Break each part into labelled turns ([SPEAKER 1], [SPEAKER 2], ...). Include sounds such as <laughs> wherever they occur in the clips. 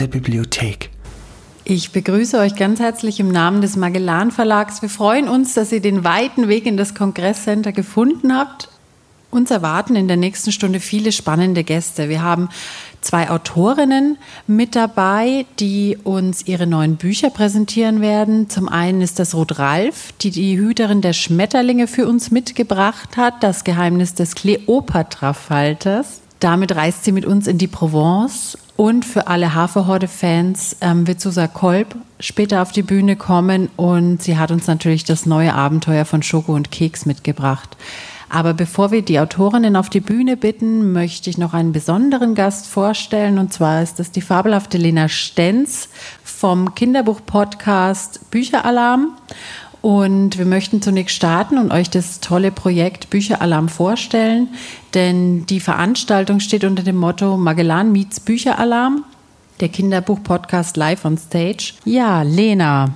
[SPEAKER 1] Der Bibliothek.
[SPEAKER 2] Ich begrüße euch ganz herzlich im Namen des Magellan Verlags. Wir freuen uns, dass ihr den weiten Weg in das Kongresscenter gefunden habt. Uns erwarten in der nächsten Stunde viele spannende Gäste. Wir haben zwei Autorinnen mit dabei, die uns ihre neuen Bücher präsentieren werden. Zum einen ist das Ruth Ralf, die die Hüterin der Schmetterlinge für uns mitgebracht hat, das Geheimnis des Kleopatra-Falters. Damit reist sie mit uns in die Provence und für alle Haferhorde-Fans ähm, wird Susa Kolb später auf die Bühne kommen und sie hat uns natürlich das neue Abenteuer von Schoko und Keks mitgebracht. Aber bevor wir die Autorinnen auf die Bühne bitten, möchte ich noch einen besonderen Gast vorstellen. Und zwar ist das die fabelhafte Lena Stenz vom Kinderbuch-Podcast Bücheralarm. Und wir möchten zunächst starten und euch das tolle Projekt Bücheralarm vorstellen, denn die Veranstaltung steht unter dem Motto Magellan meets Bücheralarm, der Kinderbuch-Podcast live on stage. Ja, Lena,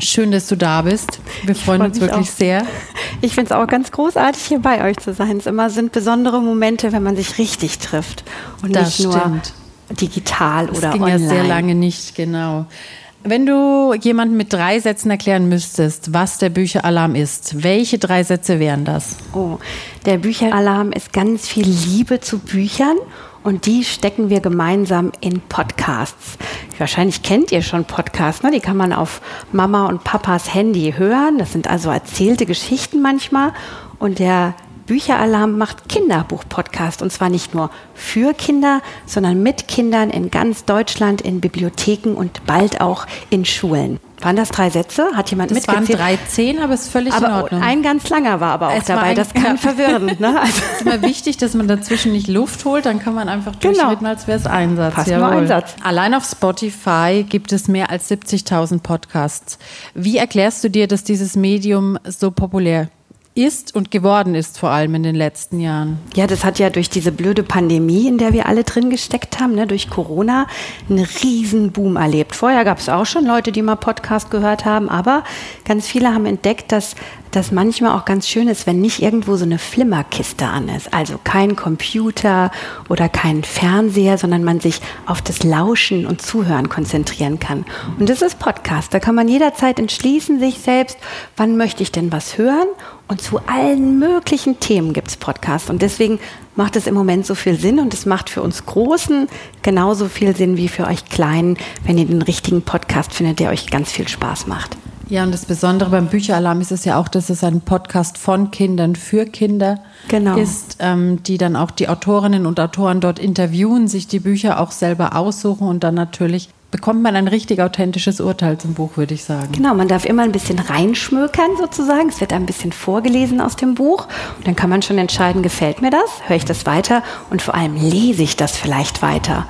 [SPEAKER 2] schön, dass du da bist. Wir freuen freu uns wirklich auch. sehr. <laughs>
[SPEAKER 3] Ich finde es auch ganz großartig, hier bei euch zu sein. Es immer sind besondere Momente, wenn man sich richtig trifft und das nicht nur digital das oder
[SPEAKER 2] ging
[SPEAKER 3] online.
[SPEAKER 2] ja sehr lange nicht, genau. Wenn du jemandem mit drei Sätzen erklären müsstest, was der Bücheralarm ist, welche drei Sätze wären das?
[SPEAKER 3] Oh, der Bücheralarm ist ganz viel Liebe zu Büchern und die stecken wir gemeinsam in Podcasts. Wahrscheinlich kennt ihr schon Podcasts, ne? die kann man auf Mama und Papas Handy hören. Das sind also erzählte Geschichten manchmal. Und der Bücheralarm macht Kinderbuch-Podcast und zwar nicht nur für Kinder, sondern mit Kindern in ganz Deutschland in Bibliotheken und bald auch in Schulen. Waren das drei Sätze? Hat jemand
[SPEAKER 2] das
[SPEAKER 3] mitgezählt?
[SPEAKER 2] Das waren drei zehn, aber ist völlig
[SPEAKER 3] aber
[SPEAKER 2] in Ordnung.
[SPEAKER 3] Ein ganz langer war aber auch es dabei. Ein, das kann <laughs> ja. verwirren. Ne?
[SPEAKER 2] Also es ist immer wichtig, dass man dazwischen nicht Luft holt. Dann kann man einfach genau. durchreden, als wäre es ein Satz.
[SPEAKER 3] Passt nur ein Satz.
[SPEAKER 2] Allein auf Spotify gibt es mehr als 70.000 Podcasts. Wie erklärst du dir, dass dieses Medium so populär ist? Ist und geworden ist, vor allem in den letzten Jahren.
[SPEAKER 3] Ja, das hat ja durch diese blöde Pandemie, in der wir alle drin gesteckt haben, ne, durch Corona, einen riesen Boom erlebt. Vorher gab es auch schon Leute, die mal Podcast gehört haben, aber ganz viele haben entdeckt, dass das manchmal auch ganz schön ist, wenn nicht irgendwo so eine Flimmerkiste an ist. Also kein Computer oder kein Fernseher, sondern man sich auf das Lauschen und Zuhören konzentrieren kann. Und das ist Podcast. Da kann man jederzeit entschließen, sich selbst, wann möchte ich denn was hören und zu allen möglichen Themen gibt es Podcasts. Und deswegen macht es im Moment so viel Sinn und es macht für uns Großen genauso viel Sinn wie für euch Kleinen, wenn ihr den richtigen Podcast findet, der euch ganz viel Spaß macht.
[SPEAKER 2] Ja, und das Besondere beim Bücheralarm ist es ja auch, dass es ein Podcast von Kindern für Kinder genau. ist, ähm, die dann auch die Autorinnen und Autoren dort interviewen, sich die Bücher auch selber aussuchen und dann natürlich bekommt man ein richtig authentisches Urteil zum Buch, würde ich sagen.
[SPEAKER 3] Genau, man darf immer ein bisschen reinschmökern sozusagen. Es wird ein bisschen vorgelesen aus dem Buch und dann kann man schon entscheiden, gefällt mir das, höre ich das weiter und vor allem lese ich das vielleicht weiter.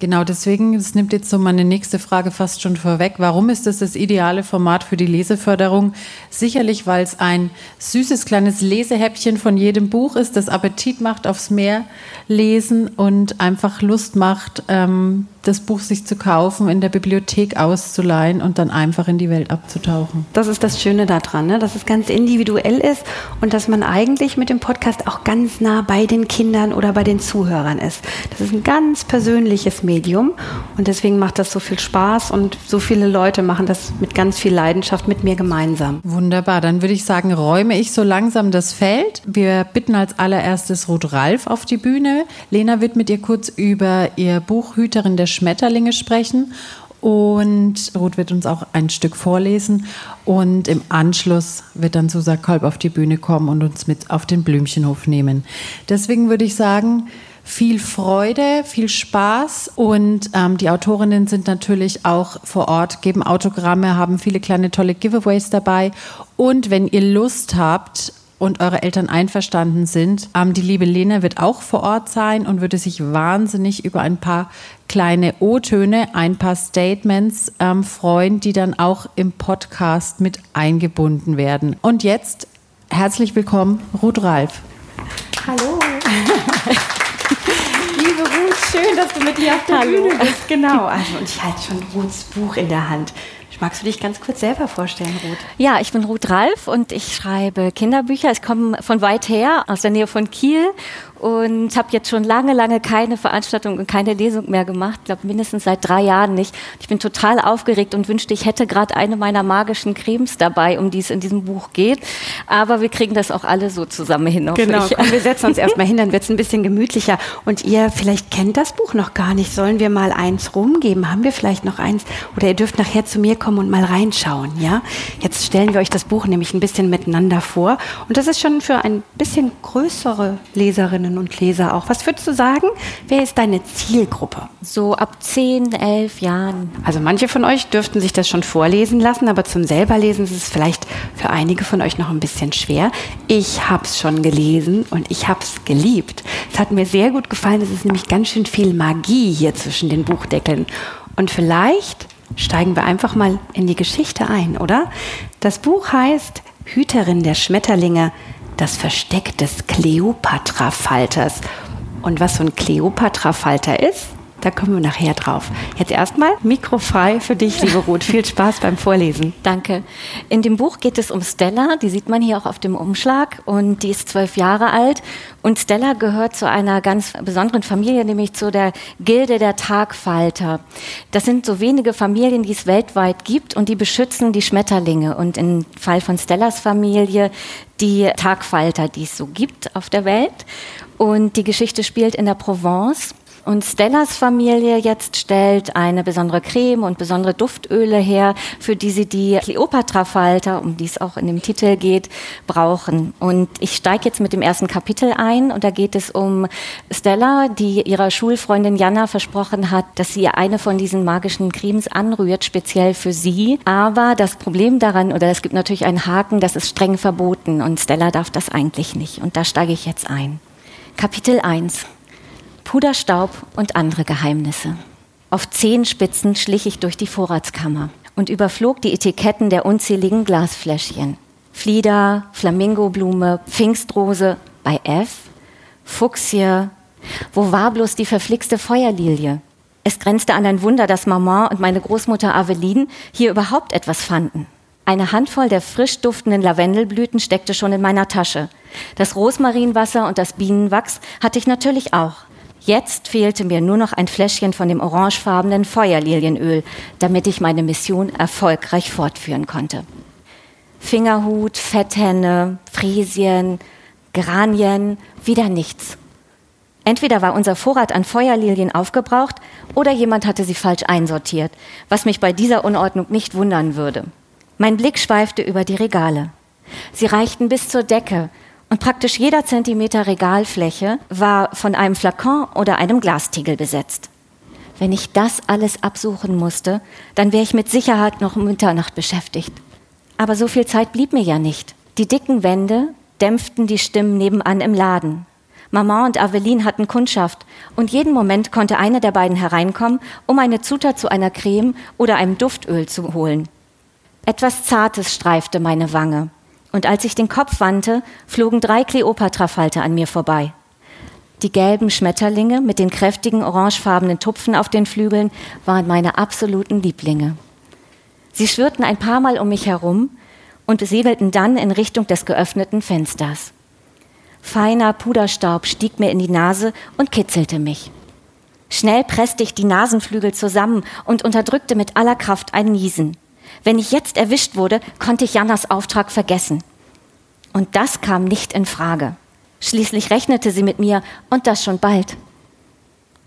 [SPEAKER 2] Genau, deswegen, das nimmt jetzt so meine nächste Frage fast schon vorweg. Warum ist das das ideale Format für die Leseförderung? Sicherlich, weil es ein süßes kleines Lesehäppchen von jedem Buch ist, das Appetit macht aufs Meer lesen und einfach Lust macht, ähm, das Buch sich zu kaufen, in der Bibliothek auszuleihen und dann einfach in die Welt abzutauchen.
[SPEAKER 3] Das ist das Schöne daran, ne? dass es ganz individuell ist und dass man eigentlich mit dem Podcast auch ganz nah bei den Kindern oder bei den Zuhörern ist. Das ist ein ganz persönliches Medium und deswegen macht das so viel Spaß und so viele Leute machen das mit ganz viel Leidenschaft mit mir gemeinsam.
[SPEAKER 2] Wunderbar, dann würde ich sagen, räume ich so langsam das Feld. Wir bitten als allererstes Ruth Ralf auf die Bühne. Lena wird mit ihr kurz über ihr Buch Hüterin der Schmetterlinge sprechen. Und Ruth wird uns auch ein Stück vorlesen. Und im Anschluss wird dann Susa Kolb auf die Bühne kommen und uns mit auf den Blümchenhof nehmen. Deswegen würde ich sagen, viel Freude, viel Spaß und ähm, die Autorinnen sind natürlich auch vor Ort, geben Autogramme, haben viele kleine tolle Giveaways dabei. Und wenn ihr Lust habt, und eure Eltern einverstanden sind. Ähm, die liebe Lena wird auch vor Ort sein und würde sich wahnsinnig über ein paar kleine O-Töne, ein paar Statements ähm, freuen, die dann auch im Podcast mit eingebunden werden. Und jetzt herzlich willkommen, Ruth Ralf.
[SPEAKER 3] Hallo. <laughs> Liebe Ruth, schön, dass du mit dir auf der Hallo. Bühne bist. Genau, also <laughs> und ich halte schon Ruths Buch in der Hand. Magst du dich ganz kurz selber vorstellen, Ruth?
[SPEAKER 4] Ja, ich bin Ruth Ralf und ich schreibe Kinderbücher. Ich komme von weit her, aus der Nähe von Kiel und habe jetzt schon lange, lange keine Veranstaltung und keine Lesung mehr gemacht. Ich glaube, mindestens seit drei Jahren nicht. Ich bin total aufgeregt und wünschte, ich hätte gerade eine meiner magischen Cremes dabei, um die es in diesem Buch geht. Aber wir kriegen das auch alle so zusammen hin.
[SPEAKER 3] Genau, komm, wir setzen uns <laughs> erstmal hin, dann wird es ein bisschen gemütlicher. Und ihr vielleicht kennt das Buch noch gar nicht. Sollen wir mal eins rumgeben? Haben wir vielleicht noch eins? Oder ihr dürft nachher zu mir kommen und mal reinschauen, ja? Jetzt stellen wir euch das Buch nämlich ein bisschen miteinander vor. Und das ist schon für ein bisschen größere Leserinnen und Leser auch. Was würdest du sagen? Wer ist deine Zielgruppe?
[SPEAKER 4] So ab 10, 11 Jahren.
[SPEAKER 3] Also manche von euch dürften sich das schon vorlesen lassen, aber zum selberlesen ist es vielleicht für einige von euch noch ein bisschen schwer. Ich habe es schon gelesen und ich habe es geliebt. Es hat mir sehr gut gefallen. Es ist nämlich ganz schön viel Magie hier zwischen den Buchdeckeln. Und vielleicht steigen wir einfach mal in die Geschichte ein, oder? Das Buch heißt Hüterin der Schmetterlinge, das Versteck des Kleopatra-Falters. Und was so ein Kleopatra-Falter ist, da kommen wir nachher drauf. Jetzt erstmal mikrofrei für dich, liebe Ruth. Viel Spaß beim Vorlesen. <laughs>
[SPEAKER 4] Danke. In dem Buch geht es um Stella, die sieht man hier auch auf dem Umschlag und die ist zwölf Jahre alt. Und Stella gehört zu einer ganz besonderen Familie, nämlich zu der Gilde der Tagfalter. Das sind so wenige Familien, die es weltweit gibt und die beschützen die Schmetterlinge. Und im Fall von Stellas Familie die Tagfalter, die es so gibt auf der Welt. Und die Geschichte spielt in der Provence. Und Stellas Familie jetzt stellt eine besondere Creme und besondere Duftöle her, für die sie die Kleopatra-Falter, um die es auch in dem Titel geht, brauchen. Und ich steige jetzt mit dem ersten Kapitel ein und da geht es um Stella, die ihrer Schulfreundin Jana versprochen hat, dass sie eine von diesen magischen Cremes anrührt, speziell für sie. Aber das Problem daran, oder es gibt natürlich einen Haken, das ist streng verboten und Stella darf das eigentlich nicht. Und da steige ich jetzt ein. Kapitel 1 Puderstaub und andere Geheimnisse. Auf Zehenspitzen schlich ich durch die Vorratskammer und überflog die Etiketten der unzähligen Glasfläschchen. Flieder, Flamingoblume, Pfingstrose bei F, Fuchsie. Wo war bloß die verflixte Feuerlilie? Es grenzte an ein Wunder, dass Mama und meine Großmutter Aveline hier überhaupt etwas fanden. Eine Handvoll der frisch duftenden Lavendelblüten steckte schon in meiner Tasche. Das Rosmarinwasser und das Bienenwachs hatte ich natürlich auch. Jetzt fehlte mir nur noch ein Fläschchen von dem orangefarbenen Feuerlilienöl, damit ich meine Mission erfolgreich fortführen konnte. Fingerhut, Fetthenne, Frisien, Geranien, wieder nichts. Entweder war unser Vorrat an Feuerlilien aufgebraucht oder jemand hatte sie falsch einsortiert, was mich bei dieser Unordnung nicht wundern würde. Mein Blick schweifte über die Regale. Sie reichten bis zur Decke und praktisch jeder Zentimeter Regalfläche war von einem Flakon oder einem Glastiegel besetzt. Wenn ich das alles absuchen musste, dann wäre ich mit Sicherheit noch um Mitternacht beschäftigt. Aber so viel Zeit blieb mir ja nicht. Die dicken Wände dämpften die Stimmen nebenan im Laden. Mama und Aveline hatten Kundschaft und jeden Moment konnte eine der beiden hereinkommen, um eine Zutat zu einer Creme oder einem Duftöl zu holen. Etwas Zartes streifte meine Wange und als ich den Kopf wandte, flogen drei Kleopatra-Falter an mir vorbei. Die gelben Schmetterlinge mit den kräftigen orangefarbenen Tupfen auf den Flügeln waren meine absoluten Lieblinge. Sie schwirrten ein paar Mal um mich herum und segelten dann in Richtung des geöffneten Fensters. Feiner Puderstaub stieg mir in die Nase und kitzelte mich. Schnell presste ich die Nasenflügel zusammen und unterdrückte mit aller Kraft ein Niesen. Wenn ich jetzt erwischt wurde, konnte ich Jannas Auftrag vergessen. Und das kam nicht in Frage. Schließlich rechnete sie mit mir und das schon bald.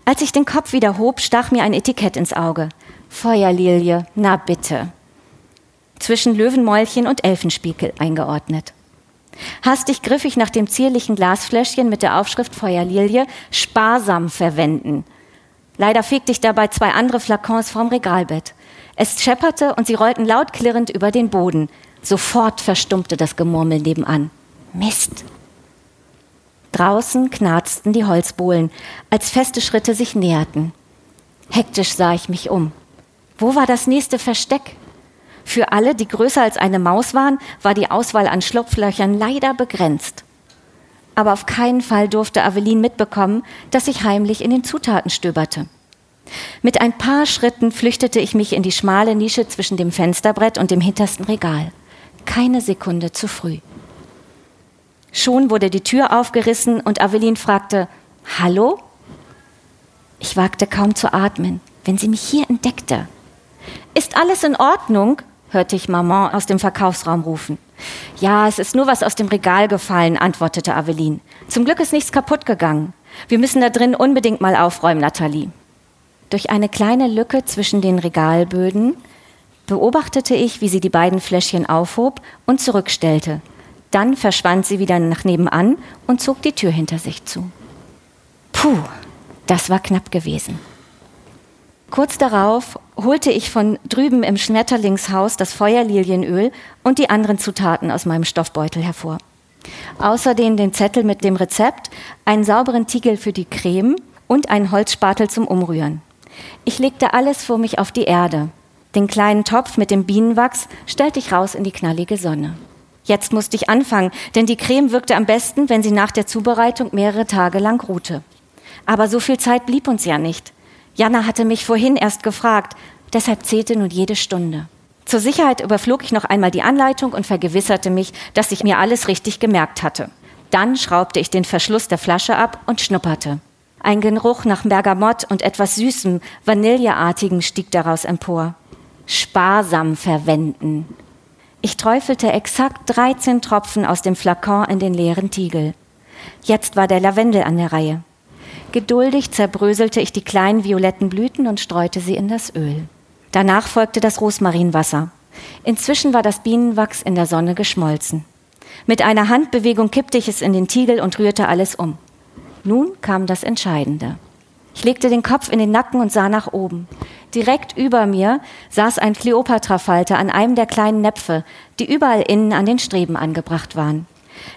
[SPEAKER 4] Als ich den Kopf wieder hob, stach mir ein Etikett ins Auge. Feuerlilie, na bitte. Zwischen Löwenmäulchen und Elfenspiegel eingeordnet. Hastig griff ich nach dem zierlichen Glasfläschchen mit der Aufschrift Feuerlilie sparsam verwenden. Leider fegte ich dabei zwei andere Flakons vom Regalbett. Es schepperte und sie rollten laut klirrend über den Boden. Sofort verstummte das Gemurmel nebenan. Mist! Draußen knarzten die Holzbohlen, als feste Schritte sich näherten. Hektisch sah ich mich um. Wo war das nächste Versteck? Für alle, die größer als eine Maus waren, war die Auswahl an Schlupflöchern leider begrenzt. Aber auf keinen Fall durfte Aveline mitbekommen, dass ich heimlich in den Zutaten stöberte. Mit ein paar Schritten flüchtete ich mich in die schmale Nische zwischen dem Fensterbrett und dem hintersten Regal. Keine Sekunde zu früh. Schon wurde die Tür aufgerissen und Avelin fragte, Hallo? Ich wagte kaum zu atmen, wenn sie mich hier entdeckte. Ist alles in Ordnung? hörte ich Maman aus dem Verkaufsraum rufen. Ja, es ist nur was aus dem Regal gefallen, antwortete Avelin. Zum Glück ist nichts kaputt gegangen. Wir müssen da drin unbedingt mal aufräumen, Nathalie. Durch eine kleine Lücke zwischen den Regalböden beobachtete ich, wie sie die beiden Fläschchen aufhob und zurückstellte. Dann verschwand sie wieder nach nebenan und zog die Tür hinter sich zu. Puh, das war knapp gewesen. Kurz darauf holte ich von drüben im Schmetterlingshaus das Feuerlilienöl und die anderen Zutaten aus meinem Stoffbeutel hervor. Außerdem den Zettel mit dem Rezept, einen sauberen Tiegel für die Creme und einen Holzspatel zum Umrühren. Ich legte alles vor mich auf die Erde. Den kleinen Topf mit dem Bienenwachs stellte ich raus in die knallige Sonne. Jetzt musste ich anfangen, denn die Creme wirkte am besten, wenn sie nach der Zubereitung mehrere Tage lang ruhte. Aber so viel Zeit blieb uns ja nicht. Jana hatte mich vorhin erst gefragt, deshalb zählte nun jede Stunde. Zur Sicherheit überflog ich noch einmal die Anleitung und vergewisserte mich, dass ich mir alles richtig gemerkt hatte. Dann schraubte ich den Verschluss der Flasche ab und schnupperte. Ein Geruch nach Bergamott und etwas Süßem, Vanilleartigem stieg daraus empor. Sparsam verwenden. Ich träufelte exakt 13 Tropfen aus dem Flakon in den leeren Tiegel. Jetzt war der Lavendel an der Reihe. Geduldig zerbröselte ich die kleinen violetten Blüten und streute sie in das Öl. Danach folgte das Rosmarinwasser. Inzwischen war das Bienenwachs in der Sonne geschmolzen. Mit einer Handbewegung kippte ich es in den Tiegel und rührte alles um. Nun kam das Entscheidende. Ich legte den Kopf in den Nacken und sah nach oben. Direkt über mir saß ein Kleopatra-Falter an einem der kleinen Näpfe, die überall innen an den Streben angebracht waren.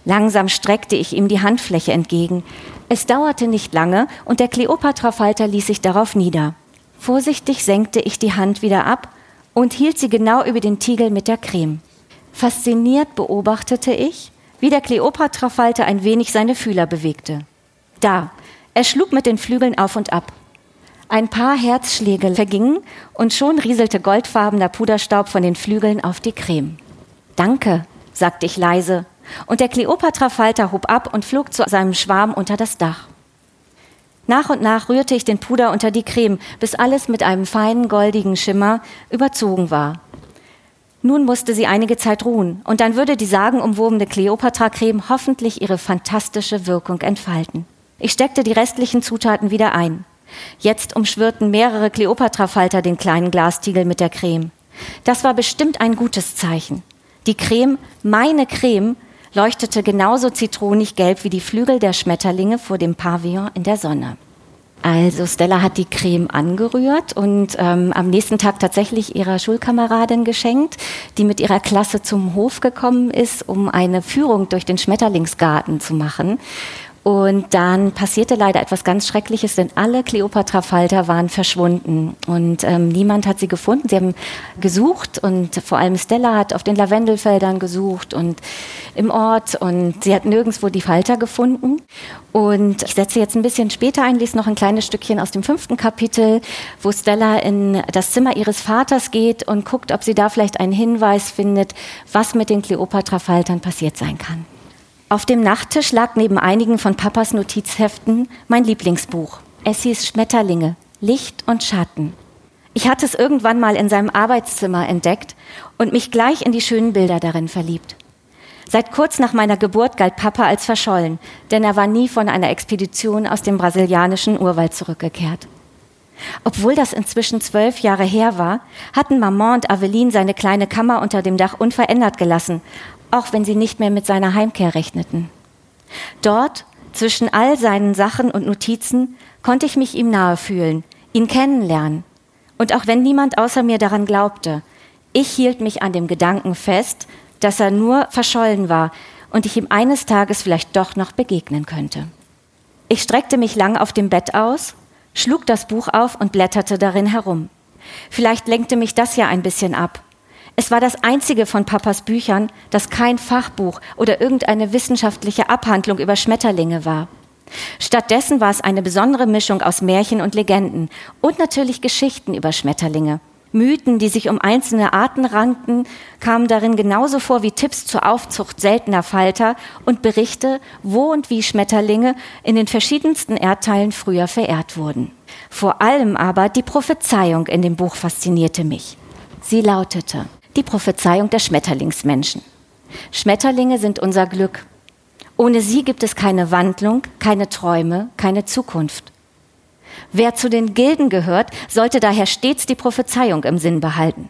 [SPEAKER 4] Langsam streckte ich ihm die Handfläche entgegen. Es dauerte nicht lange und der Kleopatra-Falter ließ sich darauf nieder. Vorsichtig senkte ich die Hand wieder ab und hielt sie genau über den Tiegel mit der Creme. Fasziniert beobachtete ich, wie der Kleopatra-Falter ein wenig seine Fühler bewegte. Da, er schlug mit den Flügeln auf und ab. Ein paar Herzschläge vergingen und schon rieselte goldfarbener Puderstaub von den Flügeln auf die Creme. Danke, sagte ich leise und der Kleopatra-Falter hob ab und flog zu seinem Schwarm unter das Dach. Nach und nach rührte ich den Puder unter die Creme, bis alles mit einem feinen goldigen Schimmer überzogen war. Nun musste sie einige Zeit ruhen, und dann würde die sagenumwobene Kleopatra-Creme hoffentlich ihre fantastische Wirkung entfalten. Ich steckte die restlichen Zutaten wieder ein. Jetzt umschwirrten mehrere Kleopatra-Falter den kleinen Glastiegel mit der Creme. Das war bestimmt ein gutes Zeichen. Die Creme, meine Creme, leuchtete genauso zitronig gelb wie die Flügel der Schmetterlinge vor dem Pavillon in der Sonne. Also Stella hat die Creme angerührt und ähm, am nächsten Tag tatsächlich ihrer Schulkameradin geschenkt, die mit ihrer Klasse zum Hof gekommen ist, um eine Führung durch den Schmetterlingsgarten zu machen. Und dann passierte leider etwas ganz Schreckliches, denn alle Kleopatra-Falter waren verschwunden und ähm, niemand hat sie gefunden. Sie haben gesucht und vor allem Stella hat auf den Lavendelfeldern gesucht und im Ort und sie hat nirgendwo die Falter gefunden. Und ich setze jetzt ein bisschen später ein, lese noch ein kleines Stückchen aus dem fünften Kapitel, wo Stella in das Zimmer ihres Vaters geht und guckt, ob sie da vielleicht einen Hinweis findet, was mit den Kleopatra-Faltern passiert sein kann. Auf dem Nachttisch lag neben einigen von Papas Notizheften mein Lieblingsbuch. Es hieß Schmetterlinge, Licht und Schatten. Ich hatte es irgendwann mal in seinem Arbeitszimmer entdeckt und mich gleich in die schönen Bilder darin verliebt. Seit kurz nach meiner Geburt galt Papa als verschollen, denn er war nie von einer Expedition aus dem brasilianischen Urwald zurückgekehrt. Obwohl das inzwischen zwölf Jahre her war, hatten Maman und Aveline seine kleine Kammer unter dem Dach unverändert gelassen auch wenn sie nicht mehr mit seiner Heimkehr rechneten. Dort, zwischen all seinen Sachen und Notizen, konnte ich mich ihm nahe fühlen, ihn kennenlernen. Und auch wenn niemand außer mir daran glaubte, ich hielt mich an dem Gedanken fest, dass er nur verschollen war und ich ihm eines Tages vielleicht doch noch begegnen könnte. Ich streckte mich lang auf dem Bett aus, schlug das Buch auf und blätterte darin herum. Vielleicht lenkte mich das ja ein bisschen ab. Es war das einzige von Papas Büchern, das kein Fachbuch oder irgendeine wissenschaftliche Abhandlung über Schmetterlinge war. Stattdessen war es eine besondere Mischung aus Märchen und Legenden und natürlich Geschichten über Schmetterlinge. Mythen, die sich um einzelne Arten rankten, kamen darin genauso vor wie Tipps zur Aufzucht seltener Falter und Berichte, wo und wie Schmetterlinge in den verschiedensten Erdteilen früher verehrt wurden. Vor allem aber die Prophezeiung in dem Buch faszinierte mich. Sie lautete, die Prophezeiung der Schmetterlingsmenschen. Schmetterlinge sind unser Glück. Ohne sie gibt es keine Wandlung, keine Träume, keine Zukunft. Wer zu den Gilden gehört, sollte daher stets die Prophezeiung im Sinn behalten.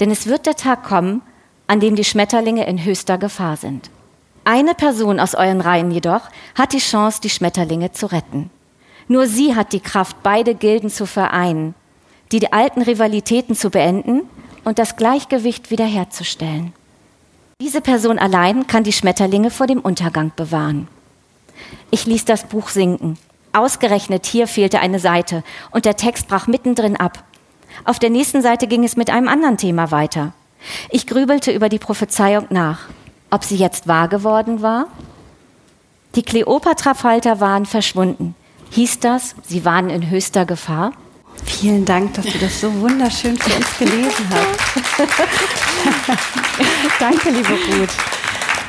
[SPEAKER 4] Denn es wird der Tag kommen, an dem die Schmetterlinge in höchster Gefahr sind. Eine Person aus euren Reihen jedoch hat die Chance, die Schmetterlinge zu retten. Nur sie hat die Kraft, beide Gilden zu vereinen, die alten Rivalitäten zu beenden und das Gleichgewicht wiederherzustellen. Diese Person allein kann die Schmetterlinge vor dem Untergang bewahren. Ich ließ das Buch sinken. Ausgerechnet hier fehlte eine Seite und der Text brach mittendrin ab. Auf der nächsten Seite ging es mit einem anderen Thema weiter. Ich grübelte über die Prophezeiung nach, ob sie jetzt wahr geworden war. Die Kleopatra-Falter waren verschwunden. Hieß das, sie waren in höchster Gefahr?
[SPEAKER 3] Vielen Dank, dass du das so wunderschön für uns gelesen hast. <laughs> Danke, liebe Ruth.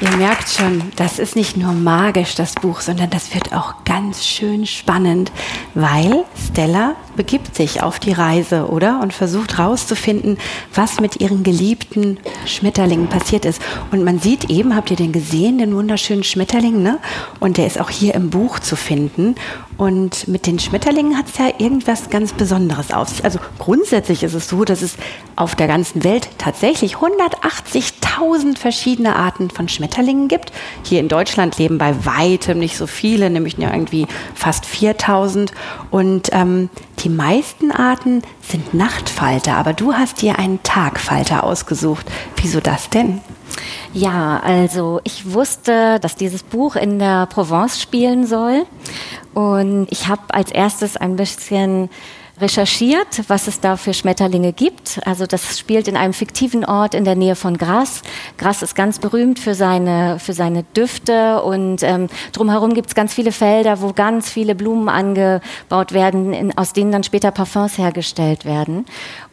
[SPEAKER 3] Ihr merkt schon, das ist nicht nur magisch, das Buch, sondern das wird auch ganz schön spannend, weil Stella begibt sich auf die Reise, oder? Und versucht herauszufinden, was mit ihren geliebten Schmetterlingen passiert ist. Und man sieht eben, habt ihr den gesehen, den wunderschönen Schmetterling, ne? Und der ist auch hier im Buch zu finden. Und mit den Schmetterlingen hat es ja irgendwas ganz Besonderes auf sich. Also grundsätzlich ist es so, dass es auf der ganzen Welt tatsächlich 180.000 verschiedene Arten von Schmetterlingen gibt. Hier in Deutschland leben bei weitem nicht so viele, nämlich nur irgendwie fast 4.000. Und ähm, die meisten Arten sind Nachtfalter, aber du hast dir einen Tagfalter ausgesucht. Wieso das denn?
[SPEAKER 4] Ja, also ich wusste, dass dieses Buch in der Provence spielen soll. Und ich habe als erstes ein bisschen recherchiert, was es da für Schmetterlinge gibt. Also das spielt in einem fiktiven Ort in der Nähe von Gras. Gras ist ganz berühmt für seine, für seine Düfte und ähm, drumherum gibt es ganz viele Felder, wo ganz viele Blumen angebaut werden, in, aus denen dann später Parfums hergestellt werden.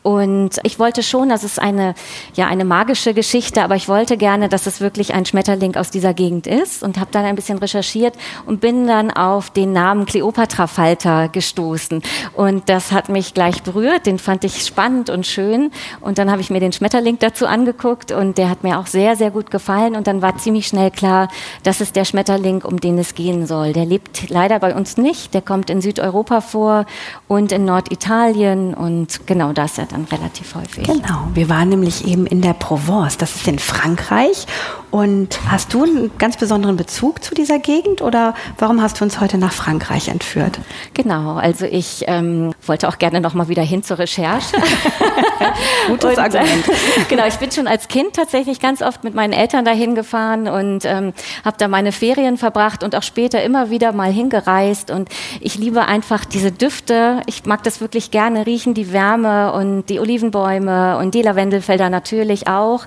[SPEAKER 4] Und ich wollte schon, dass es eine, ja, eine magische Geschichte, aber ich wollte gerne, dass es wirklich ein Schmetterling aus dieser Gegend ist und habe dann ein bisschen recherchiert und bin dann auf den Namen Cleopatra Falter gestoßen. Und das hat mich gleich berührt, den fand ich spannend und schön. Und dann habe ich mir den Schmetterling dazu angeguckt und der hat mir auch sehr, sehr gut gefallen. Und dann war ziemlich schnell klar, das ist der Schmetterling, um den es gehen soll. Der lebt leider bei uns nicht, der kommt in Südeuropa vor und in Norditalien und genau das hat dann relativ häufig.
[SPEAKER 3] Genau, wir waren nämlich eben in der Provence, das ist in Frankreich. Und hast du einen ganz besonderen Bezug zu dieser Gegend oder warum hast du uns heute nach Frankreich entführt?
[SPEAKER 4] Genau, also ich ähm, wollte auch gerne noch mal wieder hin zur Recherche. <laughs>
[SPEAKER 3] Gutes und, Argument. <laughs>
[SPEAKER 4] genau, ich bin schon als Kind tatsächlich ganz oft mit meinen Eltern dahin gefahren und ähm, habe da meine Ferien verbracht und auch später immer wieder mal hingereist. Und ich liebe einfach diese Düfte. Ich mag das wirklich gerne riechen, die Wärme und die Olivenbäume und die Lavendelfelder natürlich auch.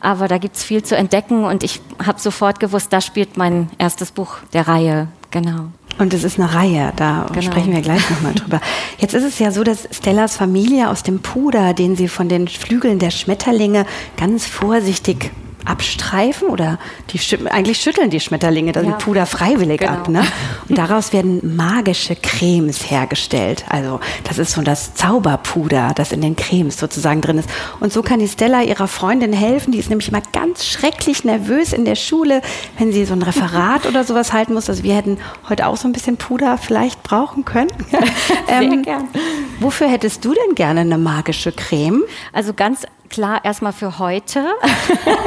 [SPEAKER 4] Aber da gibt es viel zu entdecken und ich habe sofort gewusst, da spielt mein erstes Buch der Reihe. Genau.
[SPEAKER 3] Und es ist eine Reihe, da genau. sprechen wir gleich nochmal drüber. Jetzt ist es ja so, dass Stellas Familie aus dem Puder, den sie von den Flügeln der Schmetterlinge ganz vorsichtig abstreifen oder die eigentlich schütteln die Schmetterlinge das ja. Puder freiwillig genau. ab. Ne? <laughs> Und daraus werden magische Cremes hergestellt. Also das ist so das Zauberpuder, das in den Cremes sozusagen drin ist. Und so kann die Stella ihrer Freundin helfen. Die ist nämlich mal ganz schrecklich nervös in der Schule, wenn sie so ein Referat <laughs> oder sowas halten muss. Also wir hätten heute auch so ein bisschen Puder vielleicht brauchen können. <laughs>
[SPEAKER 4] Sehr ähm, gern.
[SPEAKER 3] Wofür hättest du denn gerne eine magische Creme?
[SPEAKER 4] Also ganz klar erstmal für heute.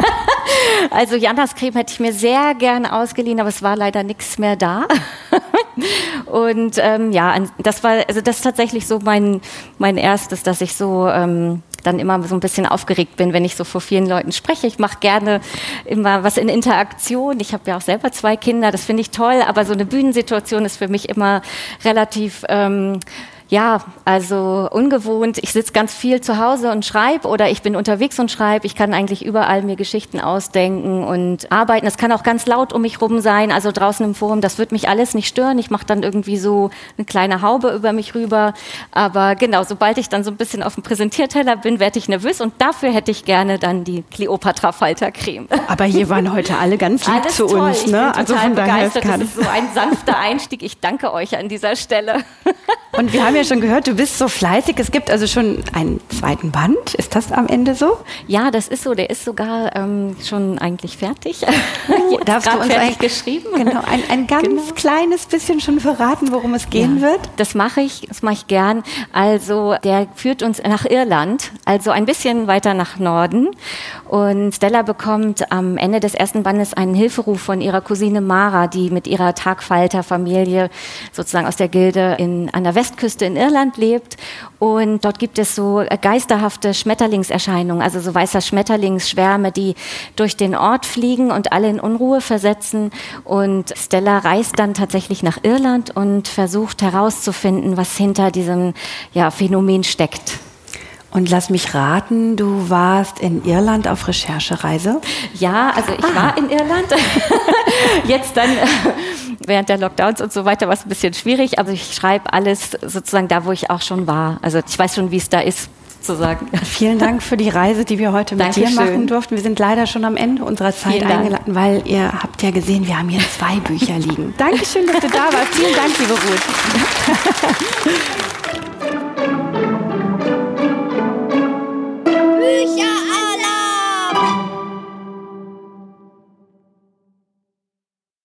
[SPEAKER 4] <laughs> also Janas Creme hätte ich mir sehr gerne ausgeliehen, aber es war leider nichts mehr da. <laughs> Und ähm, ja, das war, also das ist tatsächlich so mein, mein erstes, dass ich so ähm, dann immer so ein bisschen aufgeregt bin, wenn ich so vor vielen Leuten spreche. Ich mache gerne immer was in Interaktion. Ich habe ja auch selber zwei Kinder, das finde ich toll, aber so eine Bühnensituation ist für mich immer relativ ähm, Ja, also ungewohnt. Ich sitze ganz viel zu Hause und schreibe oder ich bin unterwegs und schreibe. Ich kann eigentlich überall mir Geschichten ausdenken und arbeiten. Es kann auch ganz laut um mich rum sein, also draußen im Forum. Das wird mich alles nicht stören. Ich mache dann irgendwie so eine kleine Haube über mich rüber. Aber genau, sobald ich dann so ein bisschen auf dem Präsentierteller bin, werde ich nervös und dafür hätte ich gerne dann die Cleopatra Faltercreme.
[SPEAKER 3] Aber hier waren heute alle ganz lieb zu
[SPEAKER 4] toll.
[SPEAKER 3] uns.
[SPEAKER 4] Ich
[SPEAKER 3] Ne? Also von daher
[SPEAKER 4] begeistert. Das ist so ein sanfter Einstieg. Ich danke euch an dieser Stelle.
[SPEAKER 3] Und wir haben ja schon gehört, du bist so fleißig. Es gibt also schon einen zweiten Band. Ist das am Ende so?
[SPEAKER 4] Ja, das ist so. Der ist sogar ähm, schon eigentlich fertig. <laughs>
[SPEAKER 3] Oh, Darfst du uns ein,
[SPEAKER 4] geschrieben.
[SPEAKER 3] Genau, ein, ein <laughs> ganz
[SPEAKER 4] Genau.
[SPEAKER 3] kleines bisschen schon verraten, worum es gehen
[SPEAKER 4] Ja,
[SPEAKER 3] wird?
[SPEAKER 4] Das mache ich, das mache ich gern. Also der führt uns nach Irland, also ein bisschen weiter nach Norden. Und Stella bekommt am Ende des ersten Bandes einen Hilferuf von ihrer Cousine Mara, die mit ihrer Tagfalterfamilie sozusagen aus der Gilde in, an der Westküste in Irland lebt. Und dort gibt es so geisterhafte Schmetterlingserscheinungen, also so weißer Schmetterlingsschwärme, die durch den Ort fliegen und alle in Unruhe versetzen. Und Stella reist dann tatsächlich nach Irland und versucht herauszufinden, was hinter diesem ja, Phänomen steckt.
[SPEAKER 3] Und lass mich raten, du warst in Irland auf Recherchereise.
[SPEAKER 4] Ja, also ich war in Irland. <laughs> Jetzt dann äh, während der Lockdowns und so weiter war es ein bisschen schwierig, aber ich schreibe alles sozusagen da, wo ich auch schon war. Also ich weiß schon, wie es da ist, sozusagen.
[SPEAKER 3] Vielen Dank für die Reise, die wir heute mit dir
[SPEAKER 4] Dankeschön.
[SPEAKER 3] machen durften. Wir sind leider schon am Ende unserer Zeit eingeladen, weil ihr habt ja gesehen, wir haben hier zwei Bücher liegen. <laughs> Dankeschön, dass du da warst. Vielen Dank, liebe Ruth. <laughs> Bücher!